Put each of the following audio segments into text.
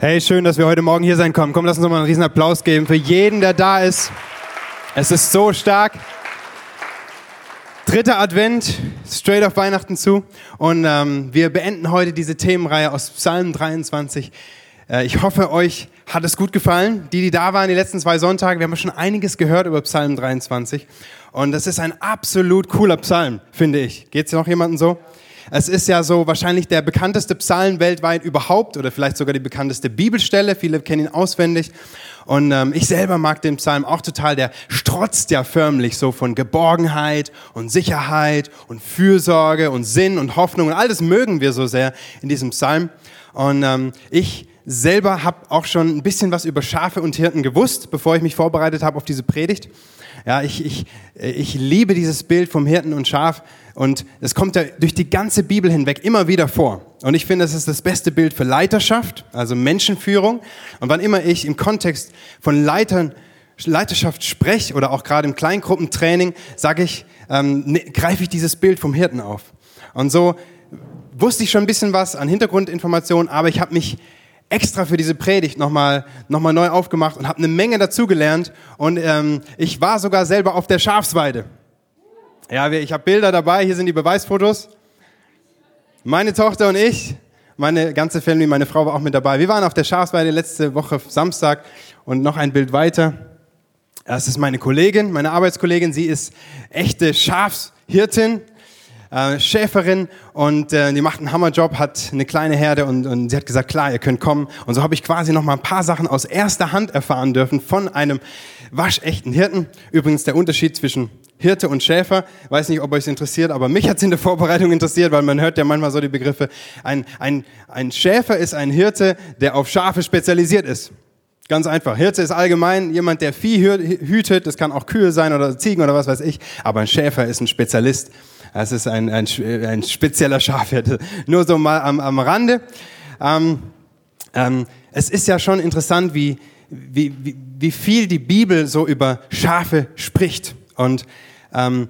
Hey, schön, dass wir heute Morgen hier sein können. Komm, lass uns noch mal einen riesen Applaus geben für jeden, der da ist. Es ist so stark. Dritter Advent, straight auf Weihnachten zu. Und ähm, wir beenden heute diese Themenreihe aus Psalm 23. Äh, ich hoffe, euch hat es gut gefallen. Die, die da waren die letzten zwei Sonntage, wir haben schon einiges gehört über Psalm 23. Und das ist ein absolut cooler Psalm, finde ich. Geht's noch jemandem so? Es ist ja so wahrscheinlich der bekannteste Psalm weltweit überhaupt oder vielleicht sogar die bekannteste Bibelstelle. Viele kennen ihn auswendig. Und ähm, ich selber mag den Psalm auch total. Der strotzt ja förmlich so von Geborgenheit und Sicherheit und Fürsorge und Sinn und Hoffnung. Und all das mögen wir so sehr in diesem Psalm. Und ähm, ich selber habe auch schon ein bisschen was über Schafe und Hirten gewusst, bevor ich mich vorbereitet habe auf diese Predigt. Ja, ich, ich, ich liebe dieses Bild vom Hirten und Schaf und es kommt ja durch die ganze Bibel hinweg immer wieder vor. Und ich finde, es ist das beste Bild für Leiterschaft, also Menschenführung. Und wann immer ich im Kontext von Leitern, Leiterschaft spreche oder auch gerade im Kleingruppentraining, sage ich, ähm, ne, greife ich dieses Bild vom Hirten auf. Und so wusste ich schon ein bisschen was an Hintergrundinformationen, aber ich habe mich extra für diese Predigt nochmal noch mal neu aufgemacht und habe eine Menge dazugelernt. Und ähm, ich war sogar selber auf der Schafsweide. Ja, ich habe Bilder dabei, hier sind die Beweisfotos. Meine Tochter und ich, meine ganze Family, meine Frau war auch mit dabei. Wir waren auf der Schafsweide letzte Woche Samstag und noch ein Bild weiter. Das ist meine Kollegin, meine Arbeitskollegin. Sie ist echte Schafshirtin äh, Schäferin und äh, die macht einen Hammerjob, hat eine kleine Herde und, und sie hat gesagt, klar, ihr könnt kommen. Und so habe ich quasi noch mal ein paar Sachen aus erster Hand erfahren dürfen von einem waschechten Hirten. Übrigens der Unterschied zwischen Hirte und Schäfer, weiß nicht, ob euch interessiert, aber mich hat es in der Vorbereitung interessiert, weil man hört ja manchmal so die Begriffe. Ein, ein, ein Schäfer ist ein Hirte, der auf Schafe spezialisiert ist. Ganz einfach. Hirte ist allgemein jemand, der Vieh hütet. Das kann auch Kühe sein oder Ziegen oder was weiß ich. Aber ein Schäfer ist ein Spezialist. Das ist ein, ein, ein spezieller Schafhirt. Nur so mal am, am Rande. Ähm, ähm, es ist ja schon interessant, wie, wie, wie, wie viel die Bibel so über Schafe spricht. Und ähm,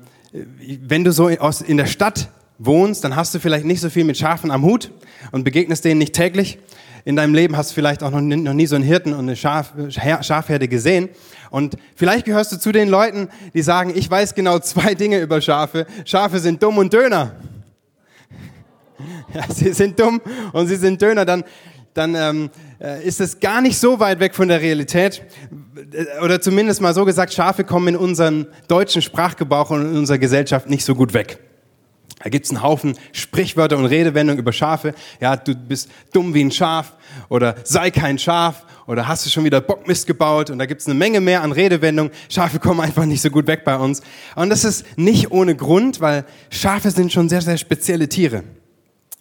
wenn du so aus, in der Stadt wohnst, dann hast du vielleicht nicht so viel mit Schafen am Hut und begegnest denen nicht täglich in deinem Leben hast du vielleicht auch noch nie, noch nie so einen Hirten und eine Schaf, Schafherde gesehen. Und vielleicht gehörst du zu den Leuten, die sagen, ich weiß genau zwei Dinge über Schafe. Schafe sind dumm und Döner. Ja, sie sind dumm und sie sind Döner. Dann, dann ähm, äh, ist es gar nicht so weit weg von der Realität. Oder zumindest mal so gesagt, Schafe kommen in unserem deutschen Sprachgebrauch und in unserer Gesellschaft nicht so gut weg. Da gibt's einen Haufen Sprichwörter und Redewendungen über Schafe. Ja, du bist dumm wie ein Schaf oder sei kein Schaf oder hast du schon wieder Bockmist gebaut und da gibt's eine Menge mehr an Redewendungen. Schafe kommen einfach nicht so gut weg bei uns. Und das ist nicht ohne Grund, weil Schafe sind schon sehr, sehr spezielle Tiere.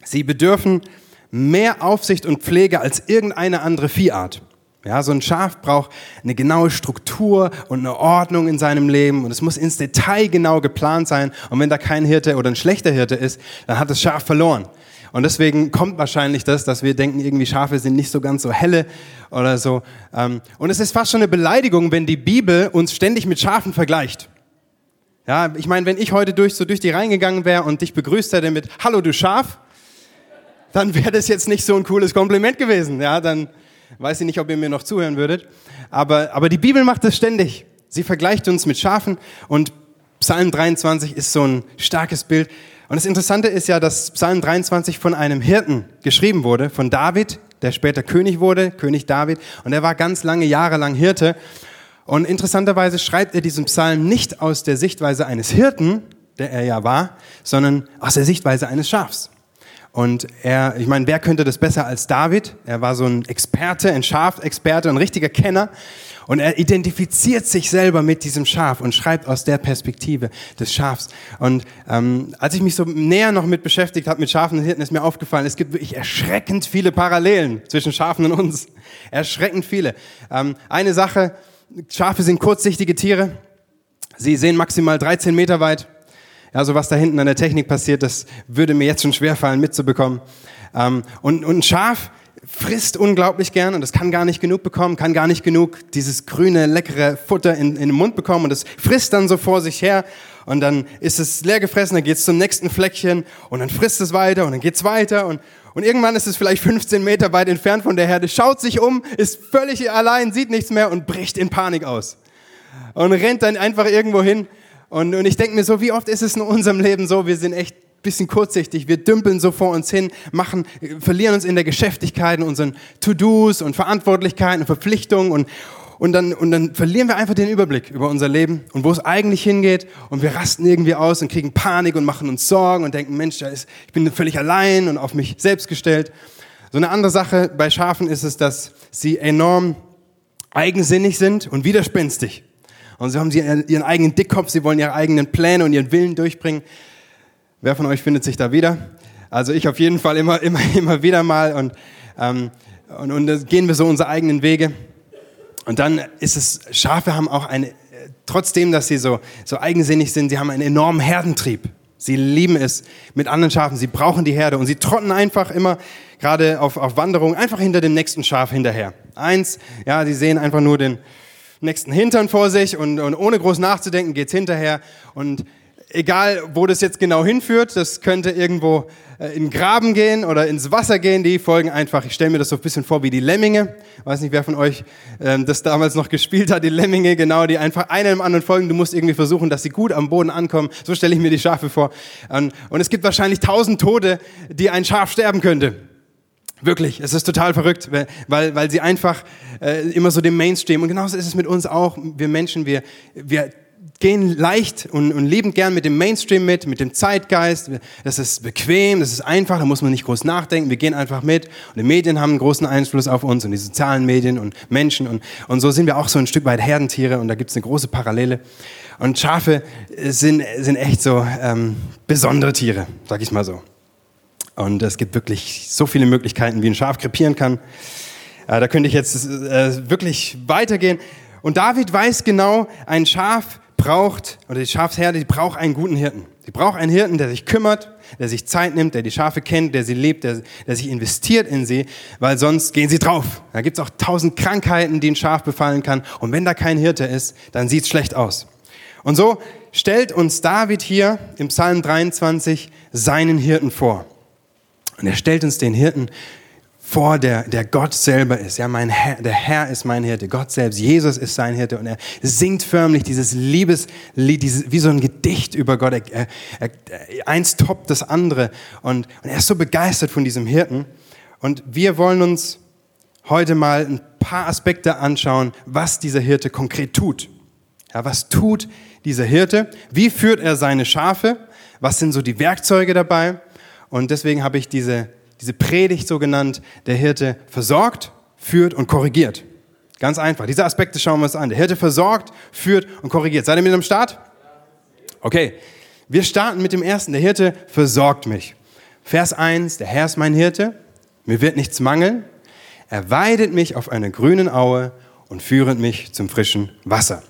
Sie bedürfen mehr Aufsicht und Pflege als irgendeine andere Viehart. Ja, so ein Schaf braucht eine genaue Struktur und eine Ordnung in seinem Leben und es muss ins Detail genau geplant sein. Und wenn da kein Hirte oder ein schlechter Hirte ist, dann hat das Schaf verloren. Und deswegen kommt wahrscheinlich das, dass wir denken, irgendwie Schafe sind nicht so ganz so helle oder so. Ähm, und es ist fast schon eine Beleidigung, wenn die Bibel uns ständig mit Schafen vergleicht. Ja, ich meine, wenn ich heute durch, so durch die reingegangen wäre und dich begrüßt hätte mit Hallo du Schaf, dann wäre das jetzt nicht so ein cooles Kompliment gewesen. Ja, dann Weiß ich nicht, ob ihr mir noch zuhören würdet. Aber, aber die Bibel macht das ständig. Sie vergleicht uns mit Schafen und Psalm 23 ist so ein starkes Bild. Und das Interessante ist ja, dass Psalm 23 von einem Hirten geschrieben wurde, von David, der später König wurde, König David. Und er war ganz lange Jahre lang Hirte. Und interessanterweise schreibt er diesen Psalm nicht aus der Sichtweise eines Hirten, der er ja war, sondern aus der Sichtweise eines Schafs. Und er, ich meine, wer könnte das besser als David? Er war so ein Experte, ein Schafexperte, ein richtiger Kenner. Und er identifiziert sich selber mit diesem Schaf und schreibt aus der Perspektive des Schafs. Und ähm, als ich mich so näher noch mit beschäftigt habe, mit Schafen und Hirten, ist mir aufgefallen, es gibt wirklich erschreckend viele Parallelen zwischen Schafen und uns. Erschreckend viele. Ähm, eine Sache, Schafe sind kurzsichtige Tiere. Sie sehen maximal 13 Meter weit. Also was da hinten an der Technik passiert, das würde mir jetzt schon schwerfallen mitzubekommen. Ähm, und, und ein Schaf frisst unglaublich gern und es kann gar nicht genug bekommen, kann gar nicht genug dieses grüne, leckere Futter in, in den Mund bekommen und es frisst dann so vor sich her und dann ist es leer gefressen, dann geht es zum nächsten Fleckchen und dann frisst es weiter und dann geht es weiter und, Und irgendwann ist es vielleicht 15 Meter weit entfernt von der Herde, schaut sich um, ist völlig allein, sieht nichts mehr und bricht in Panik aus. Und rennt dann einfach irgendwo hin. Und, und ich denke mir so, wie oft ist es in unserem Leben so, wir sind echt bisschen kurzsichtig. Wir dümpeln so vor uns hin, machen, verlieren uns in der Geschäftigkeit, in unseren To-Dos und Verantwortlichkeiten und Verpflichtungen und, und dann, und dann verlieren wir einfach den Überblick über unser Leben und wo es eigentlich hingeht und wir rasten irgendwie aus und kriegen Panik und machen uns Sorgen und denken, Mensch, ich bin völlig allein und auf mich selbst gestellt. So eine andere Sache bei Schafen ist es, dass sie enorm eigensinnig sind und widerspenstig. Und so haben sie ihren eigenen Dickkopf, sie wollen ihre eigenen Pläne und ihren Willen durchbringen. Wer von euch findet sich da wieder? Also ich auf jeden Fall immer, immer, immer wieder mal und, ähm, und, und gehen wir so unsere eigenen Wege. Und dann ist es, Schafe haben auch eine, trotzdem, dass sie so, so eigensinnig sind, sie haben einen enormen Herdentrieb. Sie lieben es mit anderen Schafen, sie brauchen die Herde und sie trotten einfach immer, gerade auf, auf Wanderung, einfach hinter dem nächsten Schaf hinterher. Eins, ja, sie sehen einfach nur den nächsten Hintern vor sich und, und ohne groß nachzudenken geht's hinterher. Und egal wo das jetzt genau hinführt, das könnte irgendwo äh, in den Graben gehen oder ins Wasser gehen, die folgen einfach, ich stelle mir das so ein bisschen vor wie die Lemminge, weiß nicht, wer von euch ähm, das damals noch gespielt hat, die Lemminge, genau, die einfach einer im anderen folgen, du musst irgendwie versuchen, dass sie gut am Boden ankommen, so stelle ich mir die Schafe vor. Und, und es gibt wahrscheinlich tausend Tote, die ein Schaf sterben könnte. Wirklich, es ist total verrückt, weil, weil sie einfach äh, immer so dem Mainstream, und genauso ist es mit uns auch, wir Menschen, wir, wir gehen leicht und, und liebend gern mit dem Mainstream mit, mit dem Zeitgeist. Das ist bequem, das ist einfach, da muss man nicht groß nachdenken. Wir gehen einfach mit. Und die Medien haben einen großen Einfluss auf uns und die sozialen Medien und Menschen. Und, und so sind wir auch so ein Stück weit Herdentiere und da gibt es eine große Parallele. Und Schafe sind, sind echt so ähm, besondere Tiere, sag ich mal so. Und es gibt wirklich so viele Möglichkeiten, wie ein Schaf krepieren kann. Äh, da könnte ich jetzt äh, wirklich weitergehen. Und David weiß genau, ein Schaf braucht, oder die Schafsherde, die braucht einen guten Hirten. Die braucht einen Hirten, der sich kümmert, der sich Zeit nimmt, der die Schafe kennt, der sie lebt, der, der sich investiert in sie, weil sonst gehen sie drauf. Da gibt's auch tausend Krankheiten, die ein Schaf befallen kann. Und wenn da kein Hirte ist, dann sieht's schlecht aus. Und so stellt uns David hier im Psalm 23 seinen Hirten vor. Und er stellt uns den Hirten vor, der, der Gott selber ist. Ja, mein Herr, der Herr ist mein Hirte, Gott selbst, Jesus ist sein Hirte und er singt förmlich dieses Liebeslied, dieses, wie so ein Gedicht über Gott. Er, er, er, eins toppt das andere und, und er ist so begeistert von diesem Hirten. Und wir wollen uns heute mal ein paar Aspekte anschauen, was dieser Hirte konkret tut. Ja, was tut dieser Hirte? Wie führt er seine Schafe? Was sind so die Werkzeuge dabei? Und deswegen habe ich diese diese Predigt so genannt, der Hirte versorgt, führt und korrigiert. Ganz einfach. Diese Aspekte schauen wir uns an. Der Hirte versorgt, führt und korrigiert. Seid ihr mit am Start? Okay. Wir starten mit dem ersten. Der Hirte versorgt mich. Vers 1. Der Herr ist mein Hirte. Mir wird nichts mangeln. Er weidet mich auf einer grünen Aue und führet mich zum frischen Wasser.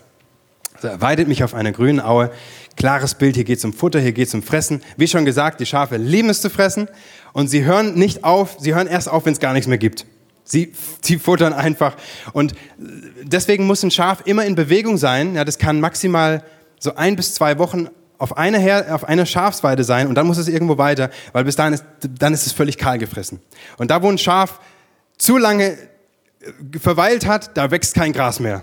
Also er weidet mich auf einer grünen Aue. Klares Bild, hier geht es um Futter, hier geht es um Fressen. Wie schon gesagt, die Schafe lieben es zu fressen und sie hören nicht auf, sie hören erst auf, wenn es gar nichts mehr gibt. Sie, sie futtern einfach. Und deswegen muss ein Schaf immer in Bewegung sein. Ja, das kann maximal so ein bis zwei Wochen auf einer, Her auf Schafsweide sein und dann muss es irgendwo weiter, weil bis dahin ist, dann ist es völlig kahl gefressen. Und da, wo ein Schaf zu lange äh, verweilt hat, da wächst kein Gras mehr.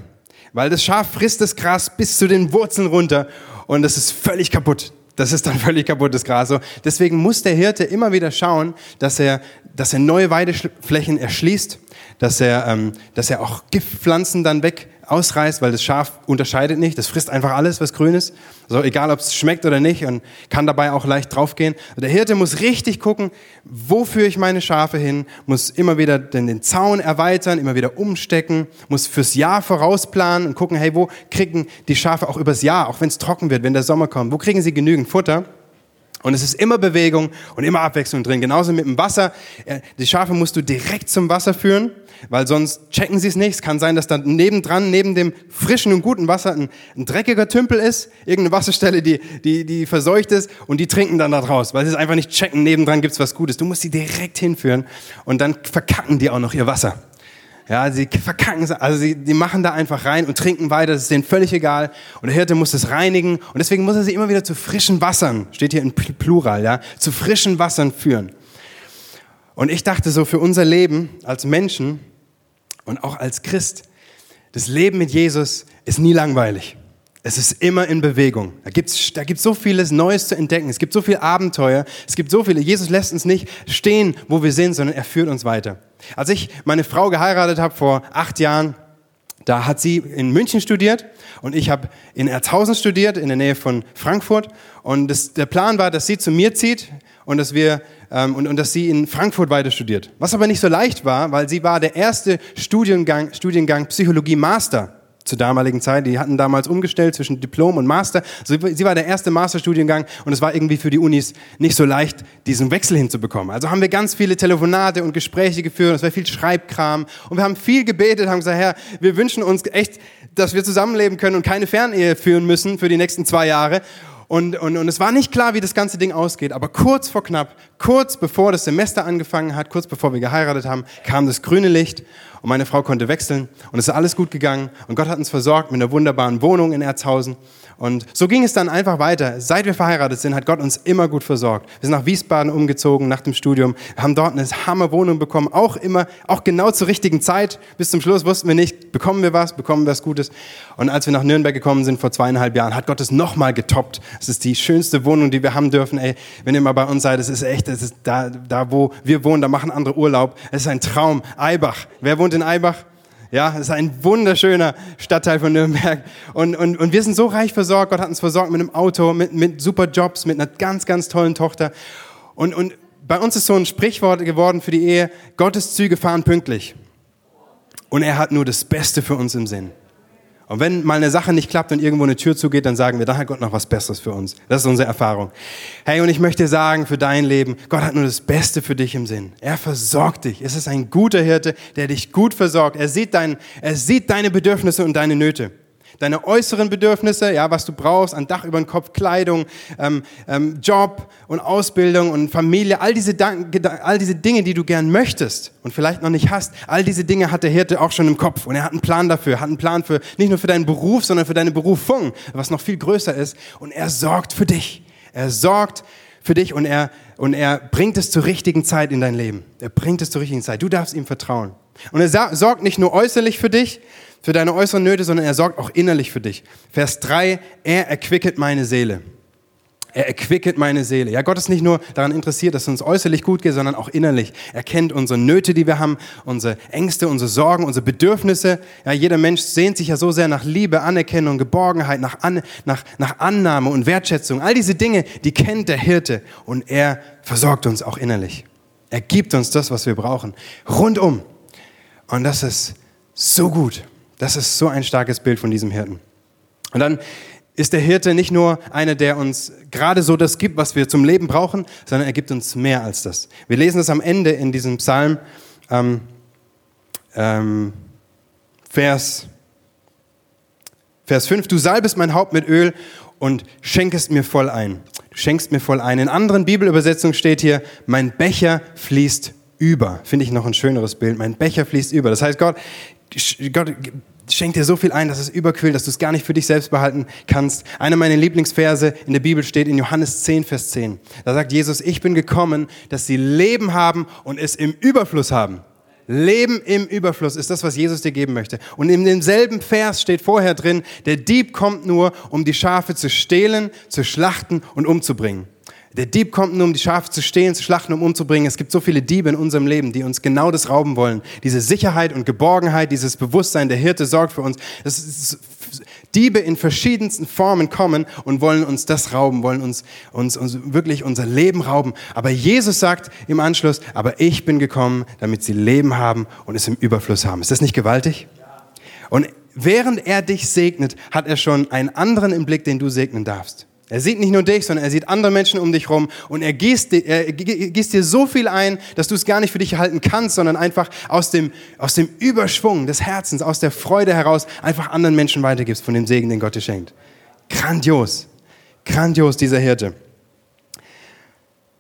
Weil das Schaf frisst das Gras bis zu den Wurzeln runter und das ist völlig kaputt. Das ist dann völlig kaputtes Gras. So, deswegen muss der Hirte immer wieder schauen, dass er, dass er neue Weideflächen erschließt, dass er, ähm, dass er auch Giftpflanzen dann weg ausreißt, weil das Schaf unterscheidet nicht. Das frisst einfach alles, was grün ist. So, egal ob es schmeckt oder nicht und kann dabei auch leicht draufgehen. Der Hirte muss richtig gucken, wo führe ich meine Schafe hin, muss immer wieder den, den Zaun erweitern, immer wieder umstecken, muss fürs Jahr vorausplanen und gucken, hey, wo kriegen die Schafe auch übers Jahr, auch wenn es trocken wird, wenn der Sommer kommt, wo kriegen sie genügend Futter? Und es ist immer Bewegung und immer Abwechslung drin. Genauso mit dem Wasser. Äh, die Schafe musst du direkt zum Wasser führen, weil sonst checken sie es nicht. Es kann sein, dass da nebendran, neben dem frischen und guten Wasser ein, ein dreckiger Tümpel ist, irgendeine Wasserstelle, die, die, die verseucht ist und die trinken dann da draus, weil sie es einfach nicht checken. Nebendran gibt's was Gutes. Du musst sie direkt hinführen und dann verkacken die auch noch ihr Wasser. Ja, sie verkacken, also sie, die machen da einfach rein und trinken weiter, das ist denen völlig egal. Und der Hirte muss es reinigen und deswegen muss er sie immer wieder zu frischen Wassern, steht hier in Plural, ja, zu frischen Wassern führen. Und ich dachte so für unser Leben als Menschen und auch als Christ, das Leben mit Jesus ist nie langweilig. Es ist immer in Bewegung. Da gibt's da gibt's so vieles Neues zu entdecken. Es gibt so viel Abenteuer. Es gibt so viele. Jesus lässt uns nicht stehen, wo wir sind, sondern er führt uns weiter. Als ich meine Frau geheiratet habe vor acht Jahren, da hat sie in München studiert und ich habe in Erzhausen studiert, in der Nähe von Frankfurt. Und das, der Plan war, dass sie zu mir zieht und dass wir ähm, und, und dass sie in Frankfurt weiter studiert. Was aber nicht so leicht war, weil sie war der erste Studiengang, Studiengang Psychologie Master zur damaligen Zeit. Die hatten damals umgestellt zwischen Diplom und Master. Sie war der erste Masterstudiengang und es war irgendwie für die Unis nicht so leicht, diesen Wechsel hinzubekommen. Also haben wir ganz viele Telefonate und Gespräche geführt, es war viel Schreibkram und wir haben viel gebetet, haben gesagt, Herr, wir wünschen uns echt, dass wir zusammenleben können und keine Fernehe führen müssen für die nächsten zwei Jahre. Und, und, und es war nicht klar, wie das ganze Ding ausgeht, aber kurz vor knapp, kurz bevor das Semester angefangen hat, kurz bevor wir geheiratet haben, kam das grüne Licht und meine Frau konnte wechseln und es ist alles gut gegangen und Gott hat uns versorgt mit einer wunderbaren Wohnung in Erzhausen und so ging es dann einfach weiter. Seit wir verheiratet sind, hat Gott uns immer gut versorgt. Wir sind nach Wiesbaden umgezogen nach dem Studium, haben dort eine Hammerwohnung bekommen, auch immer, auch genau zur richtigen Zeit. Bis zum Schluss wussten wir nicht, bekommen wir was, bekommen wir was Gutes. Und als wir nach Nürnberg gekommen sind vor zweieinhalb Jahren, hat Gott es nochmal getoppt. Es ist die schönste Wohnung, die wir haben dürfen. Ey, wenn ihr mal bei uns seid, es ist echt, es ist da, da wo wir wohnen, da machen andere Urlaub. Es ist ein Traum. Eibach. Wer wohnt in Eibach? Ja, es ist ein wunderschöner Stadtteil von Nürnberg. Und, und, und wir sind so reich versorgt. Gott hat uns versorgt mit einem Auto, mit, mit super Jobs, mit einer ganz, ganz tollen Tochter. Und, und bei uns ist so ein Sprichwort geworden für die Ehe, Gottes Züge fahren pünktlich. Und er hat nur das Beste für uns im Sinn. Und wenn mal eine Sache nicht klappt und irgendwo eine Tür zugeht, dann sagen wir, da hat Gott noch was Besseres für uns. Das ist unsere Erfahrung. Hey, und ich möchte sagen, für dein Leben, Gott hat nur das Beste für dich im Sinn. Er versorgt dich. Es ist ein guter Hirte, der dich gut versorgt. Er sieht, dein, er sieht deine Bedürfnisse und deine Nöte deine äußeren Bedürfnisse, ja, was du brauchst, ein Dach über den Kopf, Kleidung, ähm, ähm, Job und Ausbildung und Familie, all diese, all diese Dinge, die du gern möchtest und vielleicht noch nicht hast, all diese Dinge hat der Hirte auch schon im Kopf und er hat einen Plan dafür, hat einen Plan für nicht nur für deinen Beruf, sondern für deine Berufung, was noch viel größer ist und er sorgt für dich. Er sorgt für dich und er, und er bringt es zur richtigen Zeit in dein Leben. Er bringt es zur richtigen Zeit. Du darfst ihm vertrauen. Und er sorgt nicht nur äußerlich für dich, für deine äußeren Nöte, sondern er sorgt auch innerlich für dich. Vers 3, er erquicket meine Seele. Er erquicket meine Seele. Ja, Gott ist nicht nur daran interessiert, dass es uns äußerlich gut geht, sondern auch innerlich. Er kennt unsere Nöte, die wir haben, unsere Ängste, unsere Sorgen, unsere Bedürfnisse. Ja, jeder Mensch sehnt sich ja so sehr nach Liebe, Anerkennung, Geborgenheit, nach, An nach, nach Annahme und Wertschätzung. All diese Dinge, die kennt der Hirte und er versorgt uns auch innerlich. Er gibt uns das, was wir brauchen. Rundum. Und das ist so gut. Das ist so ein starkes Bild von diesem Hirten. Und dann ist der Hirte nicht nur einer, der uns gerade so das gibt, was wir zum Leben brauchen, sondern er gibt uns mehr als das. Wir lesen es am Ende in diesem Psalm, ähm, ähm, Vers, Vers 5, du salbest mein Haupt mit Öl und schenkest mir voll ein. Du schenkst mir voll ein. In anderen Bibelübersetzungen steht hier, mein Becher fließt über. Finde ich noch ein schöneres Bild. Mein Becher fließt über. Das heißt, Gott Gott schenkt dir so viel ein, dass es überquillt, dass du es gar nicht für dich selbst behalten kannst. Einer meiner Lieblingsverse in der Bibel steht in Johannes 10, Vers 10. Da sagt Jesus, ich bin gekommen, dass sie Leben haben und es im Überfluss haben. Leben im Überfluss ist das, was Jesus dir geben möchte. Und in demselben Vers steht vorher drin, der Dieb kommt nur, um die Schafe zu stehlen, zu schlachten und umzubringen. Der Dieb kommt nur, um die Schafe zu stehlen, zu schlachten, um umzubringen. Es gibt so viele Diebe in unserem Leben, die uns genau das rauben wollen. Diese Sicherheit und Geborgenheit, dieses Bewusstsein, der Hirte sorgt für uns. Ist, Diebe in verschiedensten Formen kommen und wollen uns das rauben, wollen uns, uns, uns wirklich unser Leben rauben. Aber Jesus sagt im Anschluss, aber ich bin gekommen, damit sie Leben haben und es im Überfluss haben. Ist das nicht gewaltig? Und während er dich segnet, hat er schon einen anderen im Blick, den du segnen darfst. Er sieht nicht nur dich, sondern er sieht andere Menschen um dich rum und er gießt, er gießt dir so viel ein, dass du es gar nicht für dich halten kannst, sondern einfach aus dem, aus dem Überschwung des Herzens, aus der Freude heraus einfach anderen Menschen weitergibst von dem Segen, den Gott dir schenkt. Grandios, grandios dieser Hirte.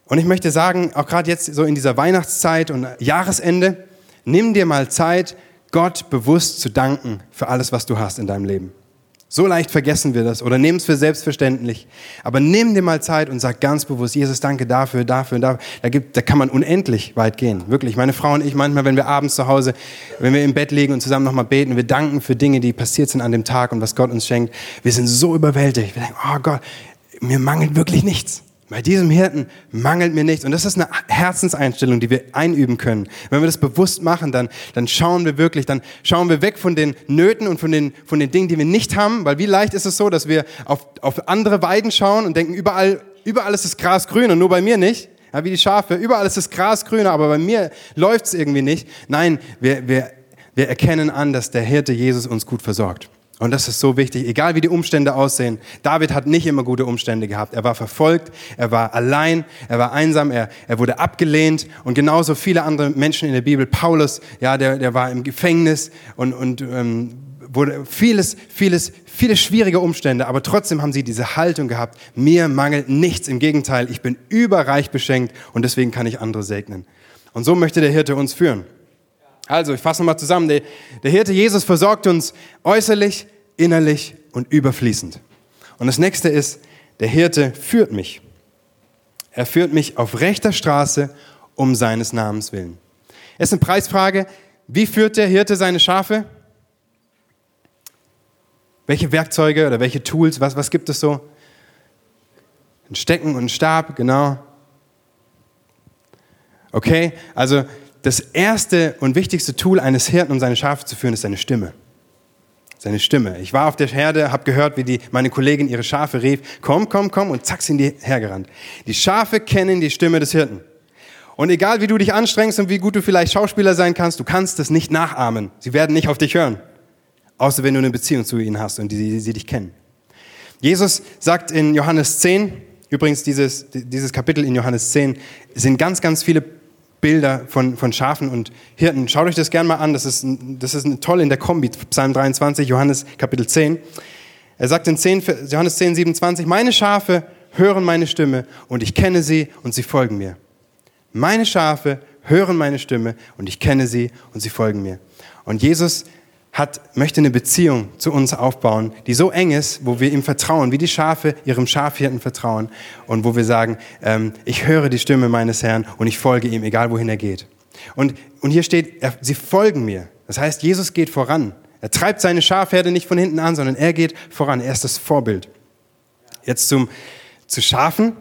Und ich möchte sagen, auch gerade jetzt so in dieser Weihnachtszeit und Jahresende, nimm dir mal Zeit, Gott bewusst zu danken für alles, was du hast in deinem Leben. So leicht vergessen wir das oder nehmen es für selbstverständlich. Aber nimm dir mal Zeit und sag ganz bewusst, Jesus, danke dafür, dafür, dafür. Da, gibt, da kann man unendlich weit gehen. Wirklich. Meine Frau und ich, manchmal, wenn wir abends zu Hause, wenn wir im Bett liegen und zusammen nochmal beten, wir danken für Dinge, die passiert sind an dem Tag und was Gott uns schenkt. Wir sind so überwältigt. Wir denken, oh Gott, mir mangelt wirklich nichts. Bei diesem Hirten mangelt mir nichts. Und das ist eine Herzenseinstellung, die wir einüben können. Wenn wir das bewusst machen, dann, dann schauen wir wirklich, dann schauen wir weg von den Nöten und von den, von den Dingen, die wir nicht haben. Weil wie leicht ist es so, dass wir auf, auf andere Weiden schauen und denken, überall, überall ist das Gras grün und nur bei mir nicht. Ja, wie die Schafe, überall ist das Gras grüner, aber bei mir läuft es irgendwie nicht. Nein, wir, wir, wir erkennen an, dass der Hirte Jesus uns gut versorgt. Und das ist so wichtig, egal wie die Umstände aussehen. David hat nicht immer gute Umstände gehabt. Er war verfolgt, er war allein, er war einsam, er, er wurde abgelehnt und genauso viele andere Menschen in der Bibel. Paulus, ja, der, der war im Gefängnis und, und ähm, wurde vieles, vieles, viele schwierige Umstände, aber trotzdem haben sie diese Haltung gehabt. Mir mangelt nichts, im Gegenteil, ich bin überreich beschenkt und deswegen kann ich andere segnen. Und so möchte der Hirte uns führen. Also, ich fasse nochmal zusammen. Der, der Hirte Jesus versorgt uns äußerlich, innerlich und überfließend. Und das nächste ist, der Hirte führt mich. Er führt mich auf rechter Straße um seines Namens willen. Es ist eine Preisfrage. Wie führt der Hirte seine Schafe? Welche Werkzeuge oder welche Tools, was, was gibt es so? Ein Stecken und ein Stab, genau. Okay, also das erste und wichtigste Tool eines Hirten, um seine Schafe zu führen, ist seine Stimme. Seine Stimme. Ich war auf der Herde, habe gehört, wie die, meine Kollegin ihre Schafe rief, komm, komm, komm, und zack sind die hergerannt. Die Schafe kennen die Stimme des Hirten. Und egal wie du dich anstrengst und wie gut du vielleicht Schauspieler sein kannst, du kannst es nicht nachahmen. Sie werden nicht auf dich hören. Außer wenn du eine Beziehung zu ihnen hast und die, sie dich kennen. Jesus sagt in Johannes 10, übrigens dieses, dieses Kapitel in Johannes 10, sind ganz, ganz viele Bilder von, von Schafen und Hirten. Schaut euch das gerne mal an, das ist, das ist toll in der Kombi, Psalm 23, Johannes Kapitel 10. Er sagt in 10, Johannes 10, 27, meine Schafe hören meine Stimme und ich kenne sie und sie folgen mir. Meine Schafe hören meine Stimme und ich kenne sie und sie folgen mir. Und Jesus hat, möchte eine Beziehung zu uns aufbauen, die so eng ist, wo wir ihm vertrauen, wie die Schafe ihrem Schafhirten vertrauen und wo wir sagen, ähm, ich höre die Stimme meines Herrn und ich folge ihm, egal wohin er geht. Und, und hier steht, er, sie folgen mir. Das heißt, Jesus geht voran. Er treibt seine Schafherde nicht von hinten an, sondern er geht voran. Er ist das Vorbild. Jetzt zum, zu Schafen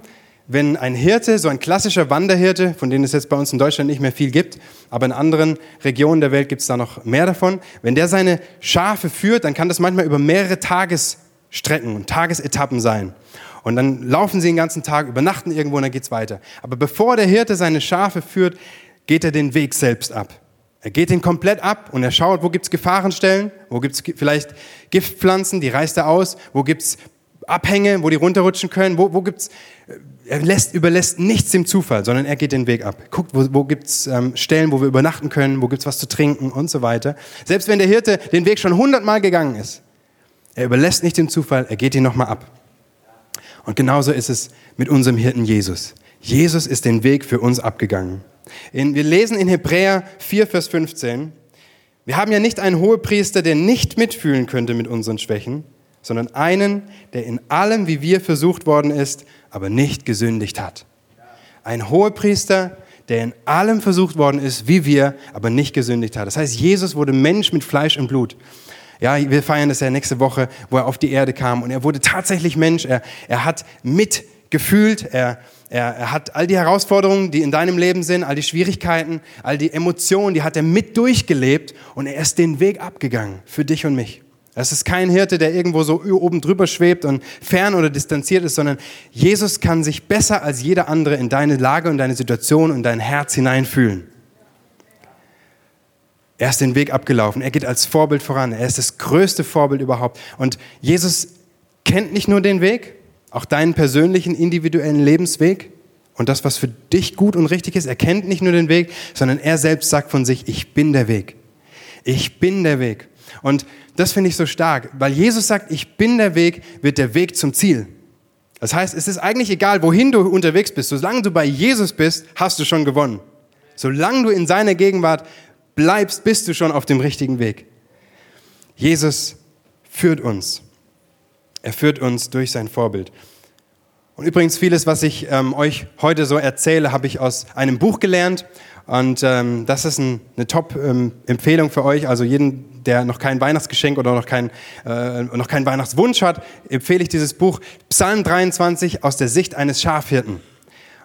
wenn ein Hirte, so ein klassischer Wanderhirte, von denen es jetzt bei uns in Deutschland nicht mehr viel gibt, aber in anderen Regionen der Welt gibt es da noch mehr davon, wenn der seine Schafe führt, dann kann das manchmal über mehrere Tagesstrecken und Tagesetappen sein. Und dann laufen sie den ganzen Tag, übernachten irgendwo und dann geht's weiter. Aber bevor der Hirte seine Schafe führt, geht er den Weg selbst ab. Er geht den komplett ab und er schaut, wo gibt's Gefahrenstellen, wo gibt's vielleicht Giftpflanzen, die reißt er aus, wo gibt's Abhänge, wo die runterrutschen können, wo, wo gibt's er lässt, überlässt nichts dem Zufall, sondern er geht den Weg ab. Guckt, wo, wo gibt's ähm, Stellen, wo wir übernachten können, wo gibt's was zu trinken und so weiter. Selbst wenn der Hirte den Weg schon hundertmal gegangen ist, er überlässt nicht dem Zufall, er geht ihn nochmal ab. Und genauso ist es mit unserem Hirten Jesus. Jesus ist den Weg für uns abgegangen. In, wir lesen in Hebräer 4, Vers 15, wir haben ja nicht einen Hohepriester, der nicht mitfühlen könnte mit unseren Schwächen, sondern einen, der in allem wie wir versucht worden ist, aber nicht gesündigt hat. Ein Hohepriester, der in allem versucht worden ist, wie wir, aber nicht gesündigt hat. Das heißt, Jesus wurde Mensch mit Fleisch und Blut. Ja, wir feiern das ja nächste Woche, wo er auf die Erde kam und er wurde tatsächlich Mensch. Er, er hat mitgefühlt, er, er, er hat all die Herausforderungen, die in deinem Leben sind, all die Schwierigkeiten, all die Emotionen, die hat er mit durchgelebt und er ist den Weg abgegangen für dich und mich. Es ist kein Hirte, der irgendwo so oben drüber schwebt und fern oder distanziert ist, sondern Jesus kann sich besser als jeder andere in deine Lage und deine Situation und dein Herz hineinfühlen. Er ist den Weg abgelaufen. Er geht als Vorbild voran. Er ist das größte Vorbild überhaupt. Und Jesus kennt nicht nur den Weg, auch deinen persönlichen, individuellen Lebensweg und das, was für dich gut und richtig ist. Er kennt nicht nur den Weg, sondern er selbst sagt von sich, ich bin der Weg. Ich bin der Weg. Und das finde ich so stark, weil Jesus sagt, ich bin der Weg, wird der Weg zum Ziel. Das heißt, es ist eigentlich egal, wohin du unterwegs bist. Solange du bei Jesus bist, hast du schon gewonnen. Solange du in seiner Gegenwart bleibst, bist du schon auf dem richtigen Weg. Jesus führt uns. Er führt uns durch sein Vorbild. Und übrigens, vieles, was ich ähm, euch heute so erzähle, habe ich aus einem Buch gelernt. Und ähm, das ist ein, eine Top-Empfehlung ähm, für euch. Also jeden, der noch kein Weihnachtsgeschenk oder noch, kein, äh, noch keinen Weihnachtswunsch hat, empfehle ich dieses Buch Psalm 23 aus der Sicht eines Schafhirten.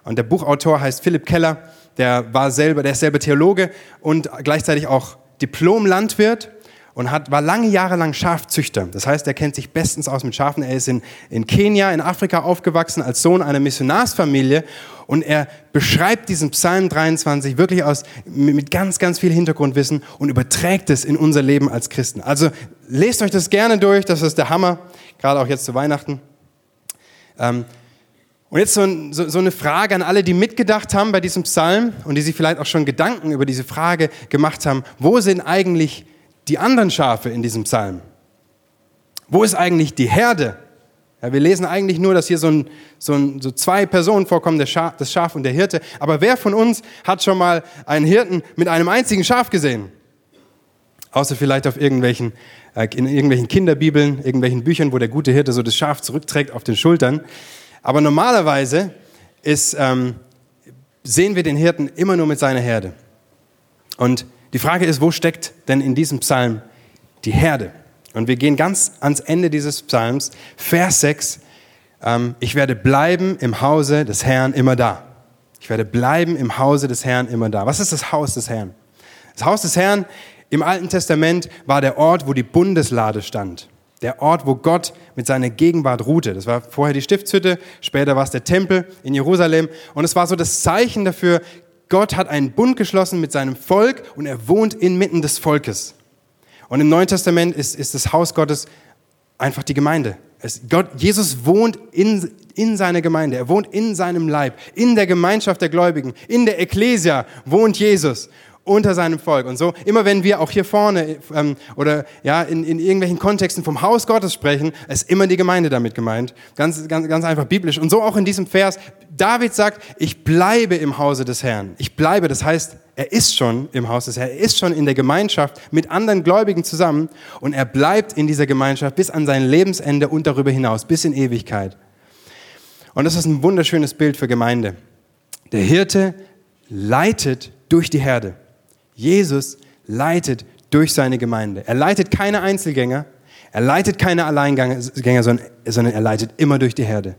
Und der Buchautor heißt Philipp Keller. Der war selber, der ist selber Theologe und gleichzeitig auch Diplom-Landwirt und hat, war lange Jahre lang Schafzüchter. Das heißt, er kennt sich bestens aus mit Schafen. Er ist in, in Kenia, in Afrika aufgewachsen als Sohn einer Missionarsfamilie und er beschreibt diesen Psalm 23 wirklich aus, mit ganz, ganz viel Hintergrundwissen und überträgt es in unser Leben als Christen. Also lest euch das gerne durch, das ist der Hammer, gerade auch jetzt zu Weihnachten. Ähm, und jetzt so, so, so, eine Frage an alle, die mitgedacht haben bei diesem Psalm und die sich vielleicht auch schon Gedanken über diese Frage gemacht haben, wo sind eigentlich die anderen Schafe in diesem Psalm? Wo ist eigentlich die Herde? Ja, wir lesen eigentlich nur, dass hier so, ein, so, ein, so zwei Personen vorkommen, der Schaf, das Schaf und der Hirte. Aber wer von uns hat schon mal einen Hirten mit einem einzigen Schaf gesehen? Außer vielleicht auf irgendwelchen, äh, in irgendwelchen Kinderbibeln, irgendwelchen Büchern, wo der gute Hirte so das Schaf zurückträgt auf den Schultern. Aber normalerweise ist, ähm, sehen wir den Hirten immer nur mit seiner Herde. Und die Frage ist, wo steckt denn in diesem Psalm die Herde? Und wir gehen ganz ans Ende dieses Psalms, Vers 6. Ähm, ich werde bleiben im Hause des Herrn immer da. Ich werde bleiben im Hause des Herrn immer da. Was ist das Haus des Herrn? Das Haus des Herrn im Alten Testament war der Ort, wo die Bundeslade stand. Der Ort, wo Gott mit seiner Gegenwart ruhte. Das war vorher die Stiftshütte, später war es der Tempel in Jerusalem. Und es war so das Zeichen dafür, Gott hat einen Bund geschlossen mit seinem Volk und er wohnt inmitten des Volkes. Und im Neuen Testament ist, ist das Haus Gottes einfach die Gemeinde. Es, Gott, Jesus wohnt in, in seiner Gemeinde. Er wohnt in seinem Leib, in der Gemeinschaft der Gläubigen, in der Ekklesia wohnt Jesus unter seinem Volk. Und so, immer wenn wir auch hier vorne ähm, oder ja, in, in irgendwelchen Kontexten vom Haus Gottes sprechen, ist immer die Gemeinde damit gemeint. Ganz, ganz, ganz einfach biblisch. Und so auch in diesem Vers. David sagt, ich bleibe im Hause des Herrn. Ich bleibe, das heißt, er ist schon im Haus des Herrn. Er ist schon in der Gemeinschaft mit anderen Gläubigen zusammen und er bleibt in dieser Gemeinschaft bis an sein Lebensende und darüber hinaus, bis in Ewigkeit. Und das ist ein wunderschönes Bild für Gemeinde. Der Hirte leitet durch die Herde. Jesus leitet durch seine Gemeinde. Er leitet keine Einzelgänger, er leitet keine Alleingänger, sondern er leitet immer durch die Herde.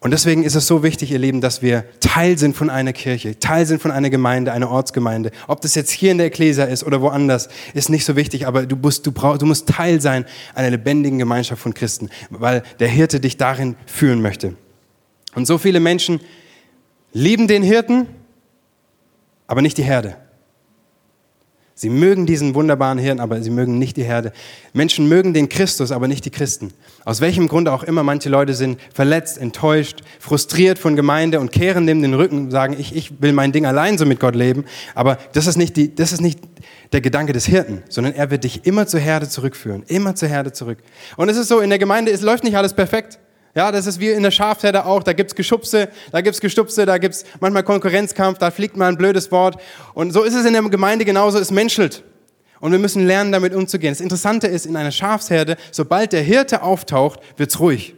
Und deswegen ist es so wichtig, ihr Lieben, dass wir Teil sind von einer Kirche, Teil sind von einer Gemeinde, einer Ortsgemeinde. Ob das jetzt hier in der Ekklesia ist oder woanders, ist nicht so wichtig, aber du musst, du, brauch, du musst Teil sein einer lebendigen Gemeinschaft von Christen, weil der Hirte dich darin führen möchte. Und so viele Menschen lieben den Hirten, aber nicht die Herde. Sie mögen diesen wunderbaren Hirten, aber sie mögen nicht die Herde. Menschen mögen den Christus, aber nicht die Christen. Aus welchem Grund auch immer manche Leute sind verletzt, enttäuscht, frustriert von Gemeinde und kehren dem den Rücken und sagen, ich, ich will mein Ding allein so mit Gott leben. Aber das ist, nicht die, das ist nicht der Gedanke des Hirten, sondern er wird dich immer zur Herde zurückführen, immer zur Herde zurück. Und es ist so, in der Gemeinde, es läuft nicht alles perfekt. Ja, das ist wie in der Schafherde auch. Da gibt's Geschubse, da gibt's Gestupse, da gibt's manchmal Konkurrenzkampf, da fliegt mal ein blödes Wort. Und so ist es in der Gemeinde genauso, es menschelt. Und wir müssen lernen, damit umzugehen. Das Interessante ist, in einer Schafsherde, sobald der Hirte auftaucht, wird's ruhig.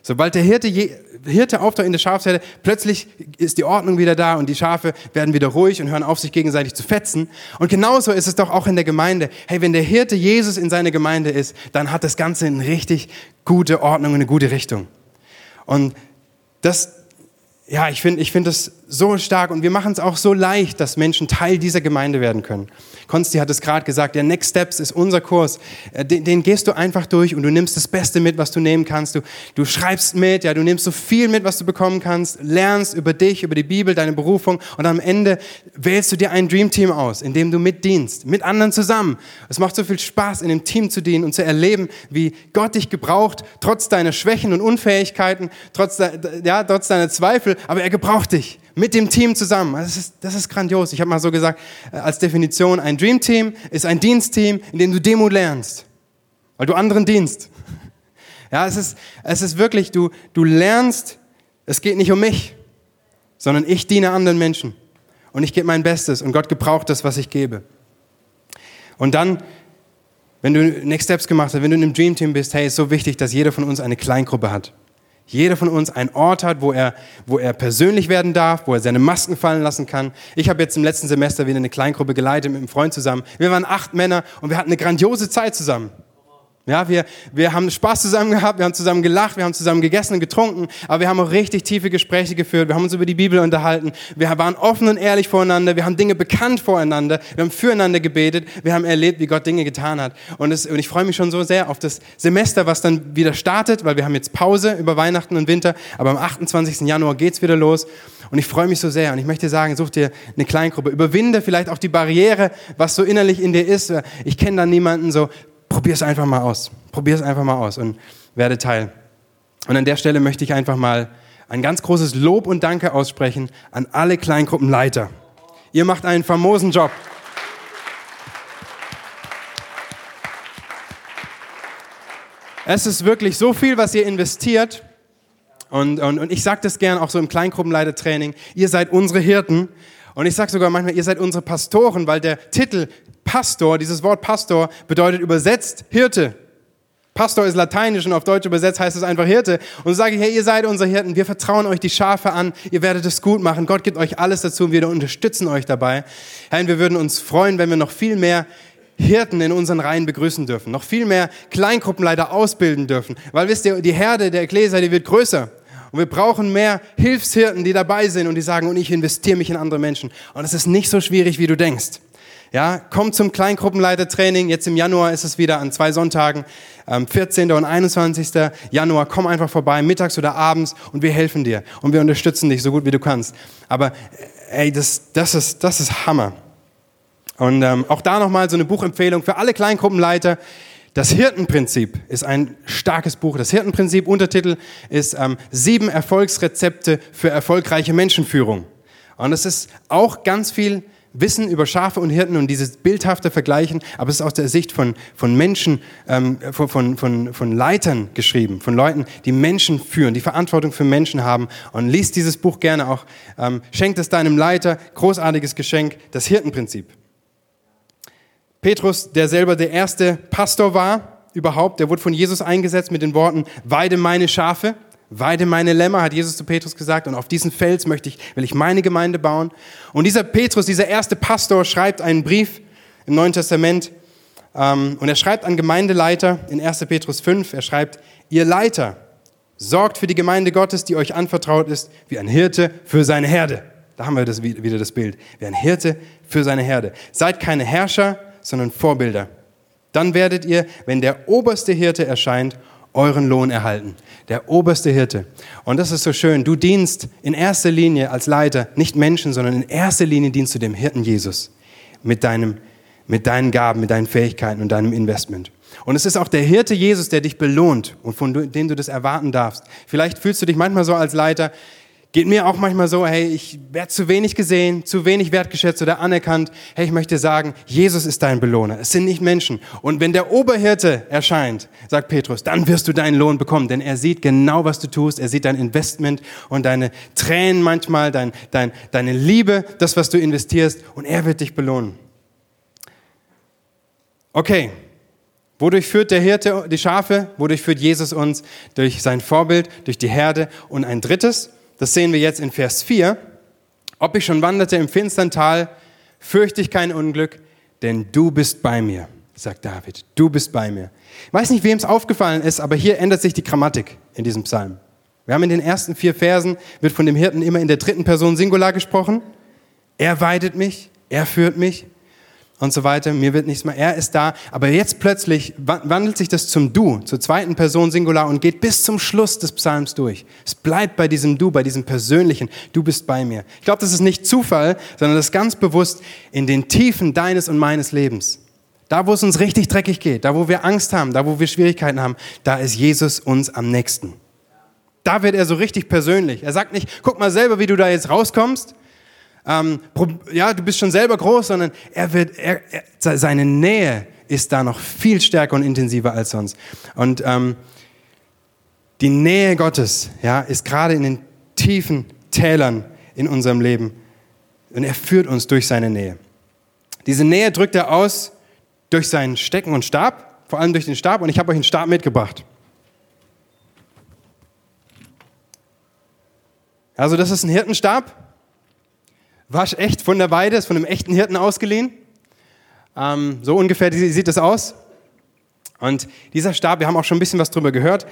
Sobald der Hirte, Hirte auftaucht in der Schafsherde, plötzlich ist die Ordnung wieder da und die Schafe werden wieder ruhig und hören auf, sich gegenseitig zu fetzen. Und genauso ist es doch auch in der Gemeinde. Hey, wenn der Hirte Jesus in seiner Gemeinde ist, dann hat das Ganze eine richtig gute Ordnung eine gute Richtung. Und das, ja, ich finde ich finde das so stark und wir machen es auch so leicht, dass Menschen Teil dieser Gemeinde werden können. Konsti hat es gerade gesagt, der Next Steps ist unser Kurs. Äh, den, den, gehst du einfach durch und du nimmst das Beste mit, was du nehmen kannst. Du, du schreibst mit, ja, du nimmst so viel mit, was du bekommen kannst, lernst über dich, über die Bibel, deine Berufung und am Ende wählst du dir ein Dream Team aus, in dem du mitdienst, mit anderen zusammen. Es macht so viel Spaß, in dem Team zu dienen und zu erleben, wie Gott dich gebraucht, trotz deiner Schwächen und Unfähigkeiten, trotz, ja, trotz deiner Zweifel, aber er gebraucht dich mit dem Team zusammen. Das ist, das ist grandios. Ich habe mal so gesagt, äh, als Definition, ein Dream Team ist ein Dienstteam, in dem du Demo lernst, weil du anderen dienst. Ja, es ist, es ist wirklich, du, du lernst, es geht nicht um mich, sondern ich diene anderen Menschen und ich gebe mein Bestes und Gott gebraucht das, was ich gebe. Und dann wenn du Next Steps gemacht hast, wenn du in einem Dream Team bist, hey, ist so wichtig, dass jeder von uns eine Kleingruppe hat. Jeder von uns einen Ort hat, wo er, wo er persönlich werden darf, wo er seine Masken fallen lassen kann. Ich habe jetzt im letzten Semester wieder eine Kleingruppe geleitet mit einem Freund zusammen. Wir waren acht Männer und wir hatten eine grandiose Zeit zusammen. Ja, wir, wir haben Spaß zusammen gehabt, wir haben zusammen gelacht, wir haben zusammen gegessen und getrunken, aber wir haben auch richtig tiefe Gespräche geführt, wir haben uns über die Bibel unterhalten, wir waren offen und ehrlich voreinander, wir haben Dinge bekannt voreinander, wir haben füreinander gebetet, wir haben erlebt, wie Gott Dinge getan hat. Und, es, und ich freue mich schon so sehr auf das Semester, was dann wieder startet, weil wir haben jetzt Pause über Weihnachten und Winter, aber am 28. Januar geht's wieder los. Und ich freue mich so sehr. Und ich möchte sagen, such dir eine Kleingruppe. Überwinde vielleicht auch die Barriere, was so innerlich in dir ist. Ich kenne da niemanden so probier es einfach mal aus. Probier es einfach mal aus und werde Teil. Und an der Stelle möchte ich einfach mal ein ganz großes Lob und Danke aussprechen an alle Kleingruppenleiter. Ihr macht einen famosen Job. Es ist wirklich so viel, was ihr investiert. Und, und, und ich sage das gern auch so im Kleingruppenleitertraining. Ihr seid unsere Hirten. Und ich sage sogar manchmal, ihr seid unsere Pastoren, weil der Titel Pastor, dieses Wort Pastor bedeutet übersetzt Hirte. Pastor ist lateinisch und auf Deutsch übersetzt heißt es einfach Hirte. Und sage ich, hey, ihr seid unsere Hirten, wir vertrauen euch die Schafe an, ihr werdet es gut machen, Gott gibt euch alles dazu und wir unterstützen euch dabei. Herr, wir würden uns freuen, wenn wir noch viel mehr Hirten in unseren Reihen begrüßen dürfen, noch viel mehr Kleingruppenleiter ausbilden dürfen. Weil wisst ihr, die Herde der Ekklesia, die wird größer. Und wir brauchen mehr Hilfshirten, die dabei sind und die sagen, und ich investiere mich in andere Menschen. Und es ist nicht so schwierig, wie du denkst. Ja, komm zum Kleingruppenleitertraining. Jetzt im Januar ist es wieder an zwei Sonntagen, 14. und 21. Januar. Komm einfach vorbei, mittags oder abends, und wir helfen dir und wir unterstützen dich so gut wie du kannst. Aber ey, das, das ist, das ist Hammer. Und ähm, auch da nochmal so eine Buchempfehlung für alle Kleingruppenleiter. Das Hirtenprinzip ist ein starkes Buch. Das Hirtenprinzip, Untertitel ist ähm, Sieben Erfolgsrezepte für erfolgreiche Menschenführung. Und es ist auch ganz viel Wissen über Schafe und Hirten und dieses bildhafte Vergleichen, aber es ist aus der Sicht von, von Menschen, ähm, von, von, von, von Leitern geschrieben, von Leuten, die Menschen führen, die Verantwortung für Menschen haben. Und liest dieses Buch gerne auch. Ähm, schenkt es deinem Leiter, großartiges Geschenk, das Hirtenprinzip. Petrus, der selber der erste Pastor war überhaupt, der wurde von Jesus eingesetzt mit den Worten, weide meine Schafe. Weide meine Lämmer, hat Jesus zu Petrus gesagt, und auf diesen Fels möchte ich, will ich meine Gemeinde bauen. Und dieser Petrus, dieser erste Pastor, schreibt einen Brief im Neuen Testament, ähm, und er schreibt an Gemeindeleiter in 1. Petrus 5, er schreibt, ihr Leiter, sorgt für die Gemeinde Gottes, die euch anvertraut ist, wie ein Hirte für seine Herde. Da haben wir das, wieder das Bild. Wie ein Hirte für seine Herde. Seid keine Herrscher, sondern Vorbilder. Dann werdet ihr, wenn der oberste Hirte erscheint, euren Lohn erhalten. Der oberste Hirte. Und das ist so schön. Du dienst in erster Linie als Leiter nicht Menschen, sondern in erster Linie dienst du dem Hirten Jesus mit, deinem, mit deinen Gaben, mit deinen Fähigkeiten und deinem Investment. Und es ist auch der Hirte Jesus, der dich belohnt und von dem du das erwarten darfst. Vielleicht fühlst du dich manchmal so als Leiter, Geht mir auch manchmal so, hey, ich werde zu wenig gesehen, zu wenig wertgeschätzt oder anerkannt. Hey, ich möchte sagen, Jesus ist dein Belohner. Es sind nicht Menschen. Und wenn der Oberhirte erscheint, sagt Petrus, dann wirst du deinen Lohn bekommen, denn er sieht genau, was du tust. Er sieht dein Investment und deine Tränen manchmal, dein, dein, deine Liebe, das, was du investierst, und er wird dich belohnen. Okay. Wodurch führt der Hirte die Schafe? Wodurch führt Jesus uns? Durch sein Vorbild, durch die Herde. Und ein drittes, das sehen wir jetzt in Vers 4. Ob ich schon wanderte im finstern Tal, fürchte ich kein Unglück, denn du bist bei mir, sagt David. Du bist bei mir. Ich weiß nicht, wem es aufgefallen ist, aber hier ändert sich die Grammatik in diesem Psalm. Wir haben in den ersten vier Versen, wird von dem Hirten immer in der dritten Person Singular gesprochen. Er weidet mich, er führt mich, und so weiter. Mir wird nichts mehr. Er ist da. Aber jetzt plötzlich wandelt sich das zum Du, zur zweiten Person Singular und geht bis zum Schluss des Psalms durch. Es bleibt bei diesem Du, bei diesem persönlichen. Du bist bei mir. Ich glaube, das ist nicht Zufall, sondern das ist ganz bewusst in den Tiefen deines und meines Lebens. Da, wo es uns richtig dreckig geht, da, wo wir Angst haben, da, wo wir Schwierigkeiten haben, da ist Jesus uns am nächsten. Da wird er so richtig persönlich. Er sagt nicht, guck mal selber, wie du da jetzt rauskommst, ähm, ja, du bist schon selber groß, sondern er wird, er, er, seine Nähe ist da noch viel stärker und intensiver als sonst. Und ähm, die Nähe Gottes, ja, ist gerade in den tiefen Tälern in unserem Leben. Und er führt uns durch seine Nähe. Diese Nähe drückt er aus durch seinen Stecken und Stab, vor allem durch den Stab. Und ich habe euch einen Stab mitgebracht. Also das ist ein Hirtenstab. Wasch echt von der Weide, ist von einem echten Hirten ausgeliehen. Ähm, so ungefähr sieht das aus. Und dieser Stab, wir haben auch schon ein bisschen was drüber gehört,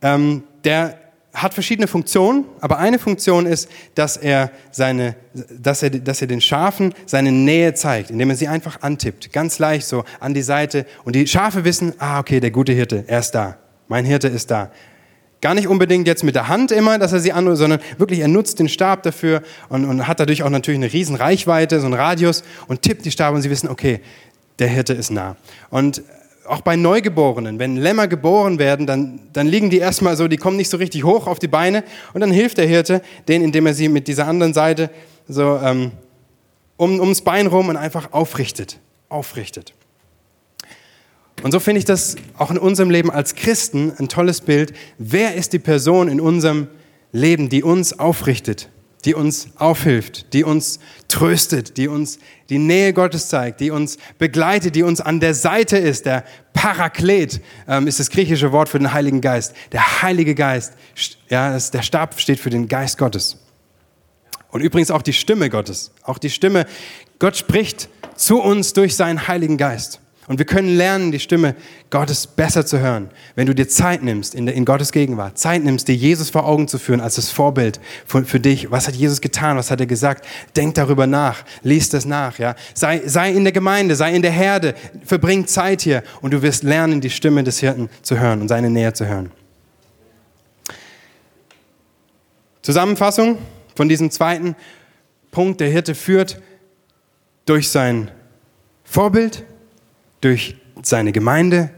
ähm, der hat verschiedene Funktionen, aber eine Funktion ist, dass er, seine, dass, er, dass er den Schafen seine Nähe zeigt, indem er sie einfach antippt, ganz leicht so an die Seite. Und die Schafe wissen, ah, okay, der gute Hirte, er ist da. Mein Hirte ist da. Gar nicht unbedingt jetzt mit der Hand immer, dass er sie anruft, sondern wirklich, er nutzt den Stab dafür und, und hat dadurch auch natürlich eine riesen Reichweite, so einen Radius und tippt die Stabe und sie wissen, okay, der Hirte ist nah. Und auch bei Neugeborenen, wenn Lämmer geboren werden, dann, dann liegen die erstmal so, die kommen nicht so richtig hoch auf die Beine und dann hilft der Hirte denen, indem er sie mit dieser anderen Seite so ähm, um, ums Bein rum und einfach aufrichtet, aufrichtet. Und so finde ich das auch in unserem Leben als Christen ein tolles Bild. Wer ist die Person in unserem Leben, die uns aufrichtet, die uns aufhilft, die uns tröstet, die uns die Nähe Gottes zeigt, die uns begleitet, die uns an der Seite ist. Der Paraklet ähm, ist das griechische Wort für den Heiligen Geist. Der Heilige Geist, ja, das, der Stab steht für den Geist Gottes. Und übrigens auch die Stimme Gottes. Auch die Stimme, Gott spricht zu uns durch seinen Heiligen Geist. Und wir können lernen, die Stimme Gottes besser zu hören, wenn du dir Zeit nimmst in, in Gottes Gegenwart, Zeit nimmst, dir Jesus vor Augen zu führen als das Vorbild für, für, dich. Was hat Jesus getan? Was hat er gesagt? Denk darüber nach, lies das nach. Ja? Sei, sei in der Gemeinde, sei in der Herde, verbring Zeit hier und du wirst lernen, die Stimme des Hirten zu hören und seine Nähe zu hören. Zusammenfassung von diesem zweiten Punkt, der Hirte führt durch sein Vorbild, durch seine Gemeinde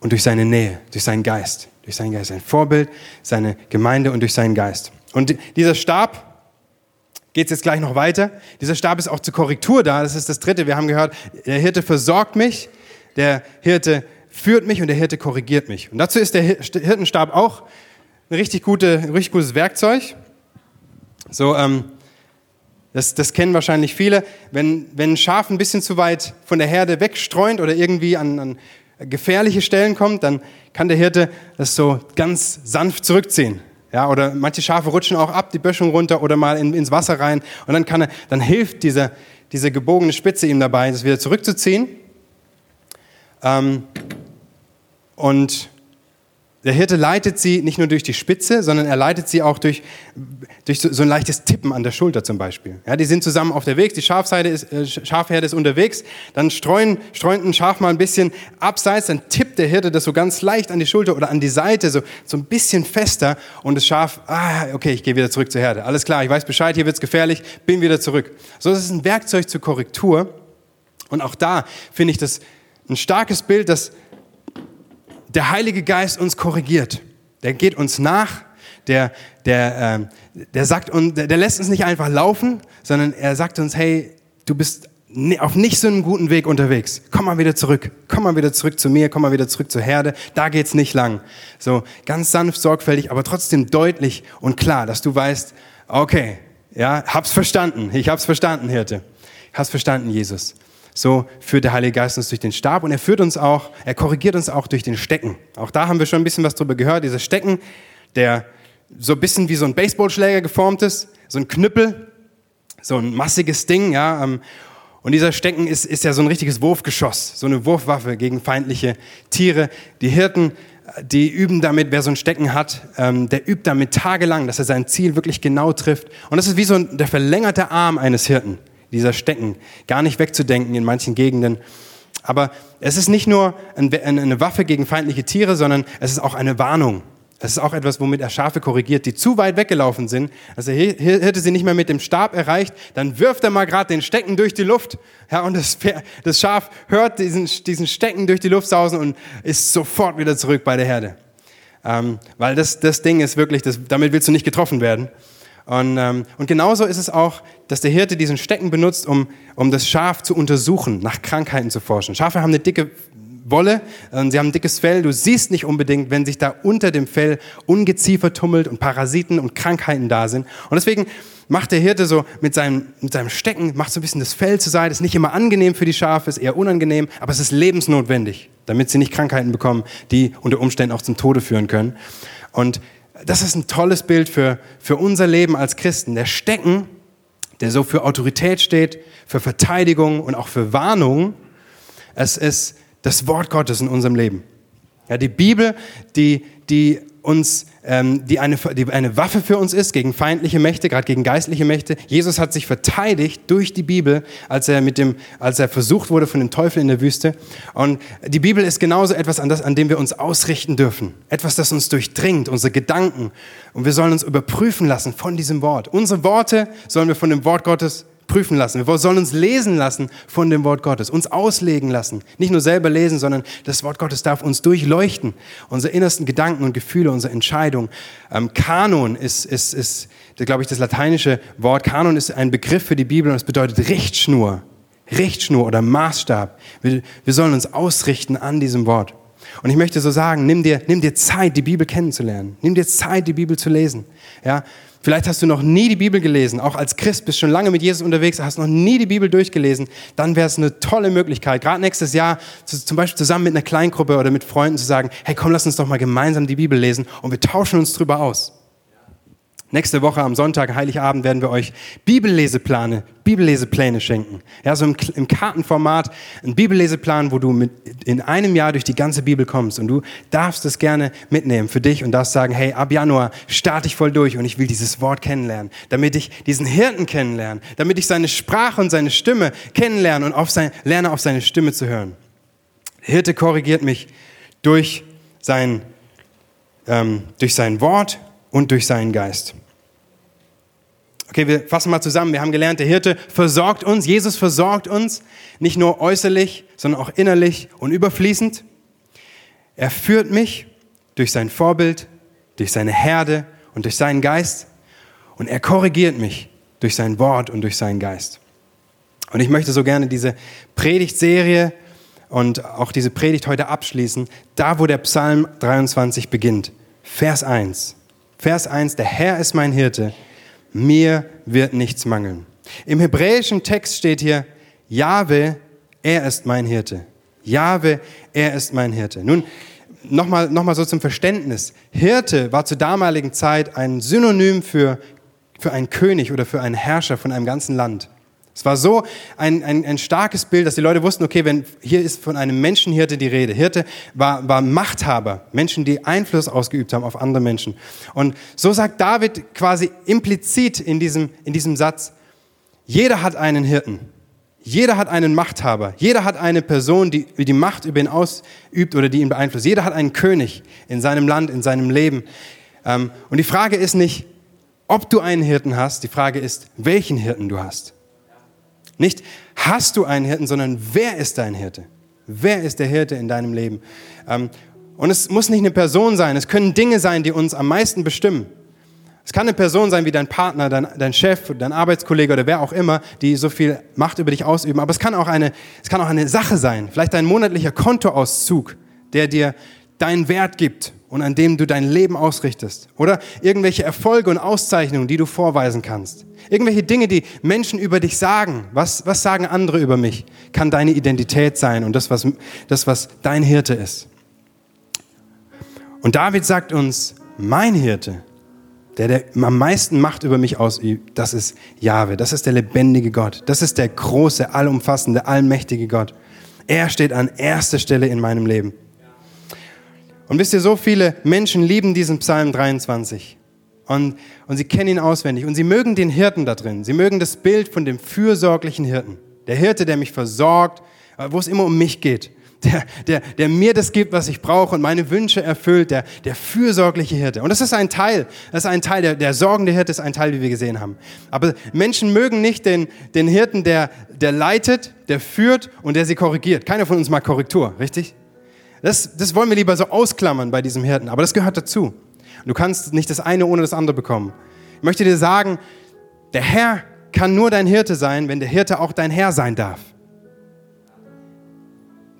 und durch seine Nähe, durch seinen Geist. Durch seinen Geist, sein Vorbild, seine Gemeinde und durch seinen Geist. Und dieser Stab, geht es jetzt gleich noch weiter. Dieser Stab ist auch zur Korrektur da. Das ist das dritte. Wir haben gehört, der Hirte versorgt mich, der Hirte führt mich und der Hirte korrigiert mich. Und dazu ist der Hirtenstab auch ein richtig, gute, ein richtig gutes Werkzeug. So, ähm, das, das kennen wahrscheinlich viele. Wenn, wenn ein Schaf ein bisschen zu weit von der Herde wegstreunt oder irgendwie an, an gefährliche Stellen kommt, dann kann der Hirte das so ganz sanft zurückziehen. Ja, oder manche Schafe rutschen auch ab, die Böschung runter oder mal in, ins Wasser rein. Und dann, kann er, dann hilft diese, diese gebogene Spitze ihm dabei, das wieder zurückzuziehen. Ähm, und der Hirte leitet sie nicht nur durch die Spitze, sondern er leitet sie auch durch, durch so, ein leichtes Tippen an der Schulter zum Beispiel. Ja, die sind zusammen auf der Weg, die Schafseite ist, äh, Schafherde ist unterwegs, dann streuen, streunt ein Schaf mal ein bisschen abseits, dann tippt der Hirte das so ganz leicht an die Schulter oder an die Seite, so, so ein bisschen fester und das Schaf, ah, okay, ich gehe wieder zurück zur Herde. Alles klar, ich weiß Bescheid, hier wird's gefährlich, bin wieder zurück. So, das ist ein Werkzeug zur Korrektur und auch da finde ich das ein starkes Bild, dass der Heilige Geist uns korrigiert. Der geht uns nach, der, der, äh, der, sagt uns, der, der lässt uns nicht einfach laufen, sondern er sagt uns, hey, du bist auf nicht so einem guten Weg unterwegs. Komm mal wieder zurück. Komm mal wieder zurück zu mir. Komm mal wieder zurück zur Herde. Da geht's nicht lang. So ganz sanft, sorgfältig, aber trotzdem deutlich und klar, dass du weißt, okay, ja, hab's verstanden. Ich hab's verstanden, Hirte. Hab's verstanden, Jesus. So führt der Heilige Geist uns durch den Stab und er führt uns auch, er korrigiert uns auch durch den Stecken. Auch da haben wir schon ein bisschen was drüber gehört. Dieser Stecken, der so ein bisschen wie so ein Baseballschläger geformt ist, so ein Knüppel, so ein massiges Ding, ja. Ähm, und dieser Stecken ist, ist ja so ein richtiges Wurfgeschoss, so eine Wurfwaffe gegen feindliche Tiere. Die Hirten, die üben damit, wer so ein Stecken hat, ähm, der übt damit tagelang, dass er sein Ziel wirklich genau trifft. Und das ist wie so der verlängerte Arm eines Hirten dieser Stecken, gar nicht wegzudenken in manchen Gegenden. Aber es ist nicht nur eine Waffe gegen feindliche Tiere, sondern es ist auch eine Warnung. Es ist auch etwas, womit er Schafe korrigiert, die zu weit weggelaufen sind. Also hätte sie nicht mehr mit dem Stab erreicht, dann wirft er mal gerade den Stecken durch die Luft. Ja, und das, das Schaf hört diesen, diesen Stecken durch die Luft sausen und ist sofort wieder zurück bei der Herde. Ähm, weil das, das Ding ist wirklich, das, damit willst du nicht getroffen werden. Und, ähm, und genauso ist es auch, dass der Hirte diesen Stecken benutzt, um, um das Schaf zu untersuchen, nach Krankheiten zu forschen. Schafe haben eine dicke Wolle, und sie haben ein dickes Fell. Du siehst nicht unbedingt, wenn sich da unter dem Fell Ungeziefer tummelt und Parasiten und Krankheiten da sind. Und deswegen macht der Hirte so mit seinem, mit seinem Stecken, macht so ein bisschen das Fell zur Seite. Ist nicht immer angenehm für die Schafe, ist eher unangenehm, aber es ist lebensnotwendig, damit sie nicht Krankheiten bekommen, die unter Umständen auch zum Tode führen können. Und das ist ein tolles Bild für, für unser Leben als Christen. Der Stecken, der so für Autorität steht, für Verteidigung und auch für Warnung, es ist das Wort Gottes in unserem Leben. Ja, die Bibel, die, die uns, die, eine, die eine Waffe für uns ist gegen feindliche Mächte, gerade gegen geistliche Mächte. Jesus hat sich verteidigt durch die Bibel, als er, mit dem, als er versucht wurde von dem Teufel in der Wüste. Und die Bibel ist genauso etwas, an, das, an dem wir uns ausrichten dürfen. Etwas, das uns durchdringt, unsere Gedanken. Und wir sollen uns überprüfen lassen von diesem Wort. Unsere Worte sollen wir von dem Wort Gottes prüfen lassen. Wir sollen uns lesen lassen von dem Wort Gottes, uns auslegen lassen. Nicht nur selber lesen, sondern das Wort Gottes darf uns durchleuchten. Unsere innersten Gedanken und Gefühle, unsere Entscheidungen. Ähm, Kanon ist, ist, ist glaube ich, das lateinische Wort. Kanon ist ein Begriff für die Bibel und es bedeutet Richtschnur. Richtschnur oder Maßstab. Wir, wir sollen uns ausrichten an diesem Wort. Und ich möchte so sagen, nimm dir, nimm dir Zeit, die Bibel kennenzulernen. Nimm dir Zeit, die Bibel zu lesen. Ja, Vielleicht hast du noch nie die Bibel gelesen, auch als Christ bist schon lange mit Jesus unterwegs, hast noch nie die Bibel durchgelesen, dann wäre es eine tolle Möglichkeit, gerade nächstes Jahr zum Beispiel zusammen mit einer Kleingruppe oder mit Freunden zu sagen, hey komm, lass uns doch mal gemeinsam die Bibel lesen und wir tauschen uns drüber aus. Nächste Woche am Sonntag, Heiligabend, werden wir euch Bibellesepläne, Bibellesepläne schenken. Ja, so im, im, Kartenformat, ein Bibelleseplan, wo du mit, in einem Jahr durch die ganze Bibel kommst. Und du darfst es gerne mitnehmen für dich und darfst sagen, hey, ab Januar starte ich voll durch und ich will dieses Wort kennenlernen, damit ich diesen Hirten kennenlerne, damit ich seine Sprache und seine Stimme kennenlerne und auf sein, lerne, auf seine Stimme zu hören. Der Hirte korrigiert mich durch sein, ähm, durch sein Wort und durch seinen Geist. Okay, wir fassen mal zusammen. Wir haben gelernt, der Hirte versorgt uns, Jesus versorgt uns, nicht nur äußerlich, sondern auch innerlich und überfließend. Er führt mich durch sein Vorbild, durch seine Herde und durch seinen Geist. Und er korrigiert mich durch sein Wort und durch seinen Geist. Und ich möchte so gerne diese Predigtserie und auch diese Predigt heute abschließen, da wo der Psalm 23 beginnt. Vers 1. Vers 1, der Herr ist mein Hirte, mir wird nichts mangeln. Im hebräischen Text steht hier, Jahwe, er ist mein Hirte. Jahwe, er ist mein Hirte. Nun, nochmal noch mal so zum Verständnis. Hirte war zur damaligen Zeit ein Synonym für, für einen König oder für einen Herrscher von einem ganzen Land. Es war so ein, ein, ein starkes Bild, dass die Leute wussten, okay, wenn hier ist von einem Menschenhirte die Rede. Hirte war, war Machthaber, Menschen, die Einfluss ausgeübt haben auf andere Menschen. Und so sagt David quasi implizit in diesem, in diesem Satz, jeder hat einen Hirten. Jeder hat einen Machthaber. Jeder hat eine Person, die die Macht über ihn ausübt oder die ihn beeinflusst. Jeder hat einen König in seinem Land, in seinem Leben. Ähm, und die Frage ist nicht, ob du einen Hirten hast, die Frage ist, welchen Hirten du hast. Nicht hast du einen Hirten, sondern wer ist dein Hirte? Wer ist der Hirte in deinem Leben? Ähm, und es muss nicht eine Person sein, es können Dinge sein, die uns am meisten bestimmen. Es kann eine Person sein wie dein Partner, dein, dein Chef, dein Arbeitskollege oder wer auch immer, die so viel Macht über dich ausüben. Aber es kann auch eine, es kann auch eine Sache sein, vielleicht dein monatlicher Kontoauszug, der dir deinen Wert gibt und an dem du dein Leben ausrichtest. Oder irgendwelche Erfolge und Auszeichnungen, die du vorweisen kannst. Irgendwelche Dinge, die Menschen über dich sagen. Was, was sagen andere über mich? Kann deine Identität sein und das was, das, was dein Hirte ist. Und David sagt uns, mein Hirte, der, der am meisten Macht über mich ausübt, das ist Jahwe. Das ist der lebendige Gott. Das ist der große, allumfassende, allmächtige Gott. Er steht an erster Stelle in meinem Leben. Und wisst ihr, so viele Menschen lieben diesen Psalm 23. Und, und sie kennen ihn auswendig. Und sie mögen den Hirten da drin. Sie mögen das Bild von dem fürsorglichen Hirten. Der Hirte, der mich versorgt, wo es immer um mich geht. Der, der, der mir das gibt, was ich brauche und meine Wünsche erfüllt. Der, der fürsorgliche Hirte. Und das ist ein Teil. Das ist ein Teil. Der, der sorgende Hirte ist ein Teil, wie wir gesehen haben. Aber Menschen mögen nicht den, den Hirten, der, der leitet, der führt und der sie korrigiert. Keiner von uns mag Korrektur, richtig? Das, das wollen wir lieber so ausklammern bei diesem Hirten, aber das gehört dazu. du kannst nicht das eine ohne das andere bekommen. Ich möchte dir sagen, der Herr kann nur dein Hirte sein, wenn der Hirte auch dein Herr sein darf.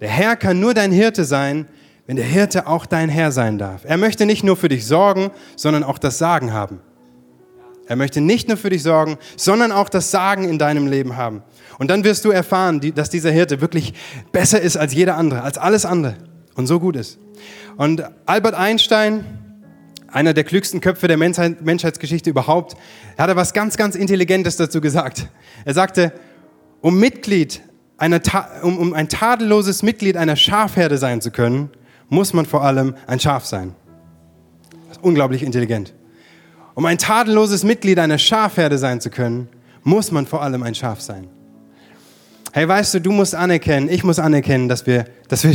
Der Herr kann nur dein Hirte sein, wenn der Hirte auch dein Herr sein darf. Er möchte nicht nur für dich sorgen, sondern auch das Sagen haben. Er möchte nicht nur für dich sorgen, sondern auch das Sagen in deinem Leben haben. Und dann wirst du erfahren, dass dieser Hirte wirklich besser ist als jeder andere, als alles andere und so gut ist. Und Albert Einstein, einer der klügsten Köpfe der Menschheitsgeschichte überhaupt, hat er was ganz, ganz Intelligentes dazu gesagt. Er sagte, um Mitglied einer, um, um ein tadelloses Mitglied einer Schafherde sein zu können, muss man vor allem ein Schaf sein. Das ist unglaublich intelligent. Um ein tadelloses Mitglied einer Schafherde sein zu können, muss man vor allem ein Schaf sein. Hey, weißt du, du musst anerkennen, ich muss anerkennen, dass wir, dass wir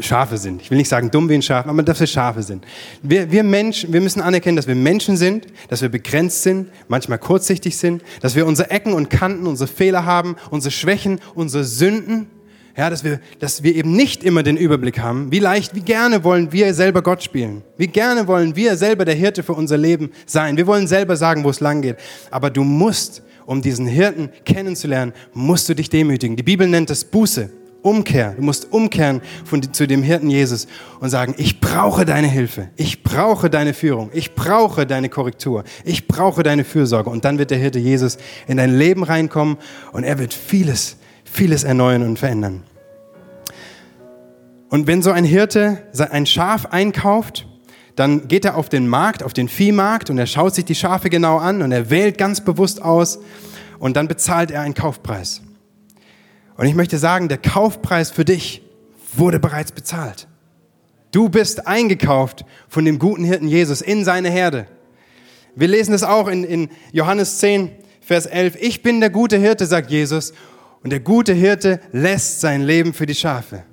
Schafe sind. Ich will nicht sagen dumm wie ein Schaf, aber dass wir Schafe sind. Wir, wir Menschen, wir müssen anerkennen, dass wir Menschen sind, dass wir begrenzt sind, manchmal kurzsichtig sind, dass wir unsere Ecken und Kanten, unsere Fehler haben, unsere Schwächen, unsere Sünden. Ja, dass wir, dass wir eben nicht immer den Überblick haben. Wie leicht, wie gerne wollen wir selber Gott spielen. Wie gerne wollen wir selber der Hirte für unser Leben sein. Wir wollen selber sagen, wo es lang geht. Aber du musst, um diesen Hirten kennenzulernen, musst du dich demütigen. Die Bibel nennt es Buße. Umkehr. Du musst umkehren von, zu dem Hirten Jesus und sagen, ich brauche deine Hilfe. Ich brauche deine Führung. Ich brauche deine Korrektur. Ich brauche deine Fürsorge. Und dann wird der Hirte Jesus in dein Leben reinkommen und er wird vieles, vieles erneuern und verändern. Und wenn so ein Hirte ein Schaf einkauft, dann geht er auf den Markt, auf den Viehmarkt und er schaut sich die Schafe genau an und er wählt ganz bewusst aus und dann bezahlt er einen Kaufpreis. Und ich möchte sagen, der Kaufpreis für dich wurde bereits bezahlt. Du bist eingekauft von dem guten Hirten Jesus in seine Herde. Wir lesen es auch in, in Johannes 10, Vers 11. Ich bin der gute Hirte, sagt Jesus, und der gute Hirte lässt sein Leben für die Schafe.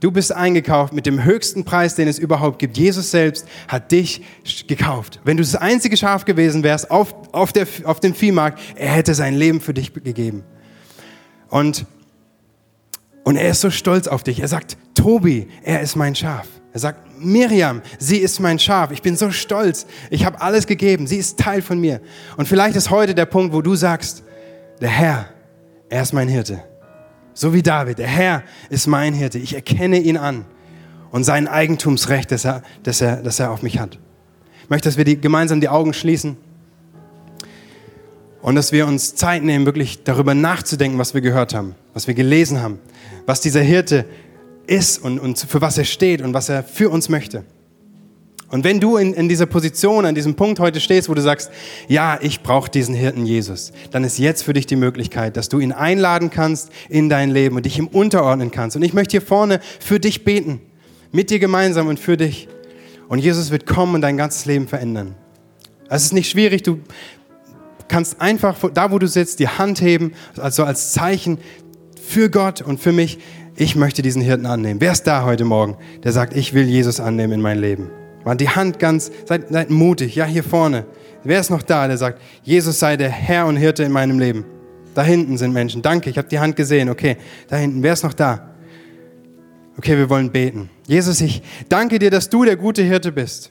Du bist eingekauft mit dem höchsten Preis, den es überhaupt gibt. Jesus selbst hat dich gekauft. Wenn du das einzige Schaf gewesen wärst auf, auf, der, auf dem Viehmarkt, er hätte sein Leben für dich gegeben. Und und er ist so stolz auf dich. Er sagt, Tobi, er ist mein Schaf. Er sagt, Miriam, sie ist mein Schaf. Ich bin so stolz. Ich habe alles gegeben. Sie ist Teil von mir. Und vielleicht ist heute der Punkt, wo du sagst, der Herr, er ist mein Hirte. So wie David, der Herr ist mein Hirte. Ich erkenne ihn an und sein Eigentumsrecht, das er, das er, das er auf mich hat. Ich möchte, dass wir die, gemeinsam die Augen schließen und dass wir uns Zeit nehmen, wirklich darüber nachzudenken, was wir gehört haben, was wir gelesen haben, was dieser Hirte ist und, und für was er steht und was er für uns möchte. Und wenn du in, in dieser Position, an diesem Punkt heute stehst, wo du sagst, ja, ich brauche diesen Hirten Jesus, dann ist jetzt für dich die Möglichkeit, dass du ihn einladen kannst in dein Leben und dich ihm unterordnen kannst. Und ich möchte hier vorne für dich beten, mit dir gemeinsam und für dich. Und Jesus wird kommen und dein ganzes Leben verändern. Es ist nicht schwierig, du kannst einfach da, wo du sitzt, die Hand heben, also als Zeichen für Gott und für mich. Ich möchte diesen Hirten annehmen. Wer ist da heute Morgen, der sagt, ich will Jesus annehmen in mein Leben? Mal die Hand ganz, seid, seid mutig, ja, hier vorne. Wer ist noch da, der sagt, Jesus sei der Herr und Hirte in meinem Leben? Da hinten sind Menschen. Danke, ich habe die Hand gesehen. Okay, da hinten. Wer ist noch da? Okay, wir wollen beten. Jesus, ich danke dir, dass du der gute Hirte bist.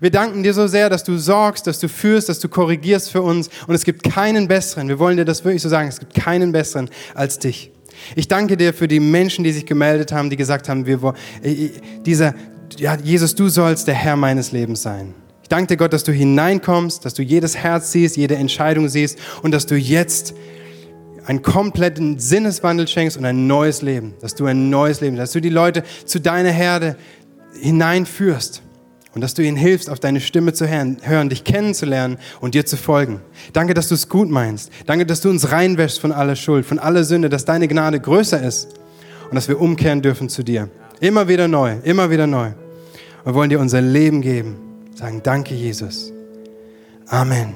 Wir danken dir so sehr, dass du sorgst, dass du führst, dass du korrigierst für uns. Und es gibt keinen besseren. Wir wollen dir das wirklich so sagen. Es gibt keinen besseren als dich. Ich danke dir für die Menschen, die sich gemeldet haben, die gesagt haben, wir, äh, äh, dieser, ja, Jesus, du sollst der Herr meines Lebens sein. Ich danke dir, Gott, dass du hineinkommst, dass du jedes Herz siehst, jede Entscheidung siehst und dass du jetzt einen kompletten Sinneswandel schenkst und ein neues Leben, dass du ein neues Leben, dass du die Leute zu deiner Herde hineinführst. Und dass du ihnen hilfst, auf deine Stimme zu hören, dich kennenzulernen und dir zu folgen. Danke, dass du es gut meinst. Danke, dass du uns reinwäschst von aller Schuld, von aller Sünde, dass deine Gnade größer ist und dass wir umkehren dürfen zu dir. Immer wieder neu, immer wieder neu. Wir wollen dir unser Leben geben. Sagen, danke, Jesus. Amen.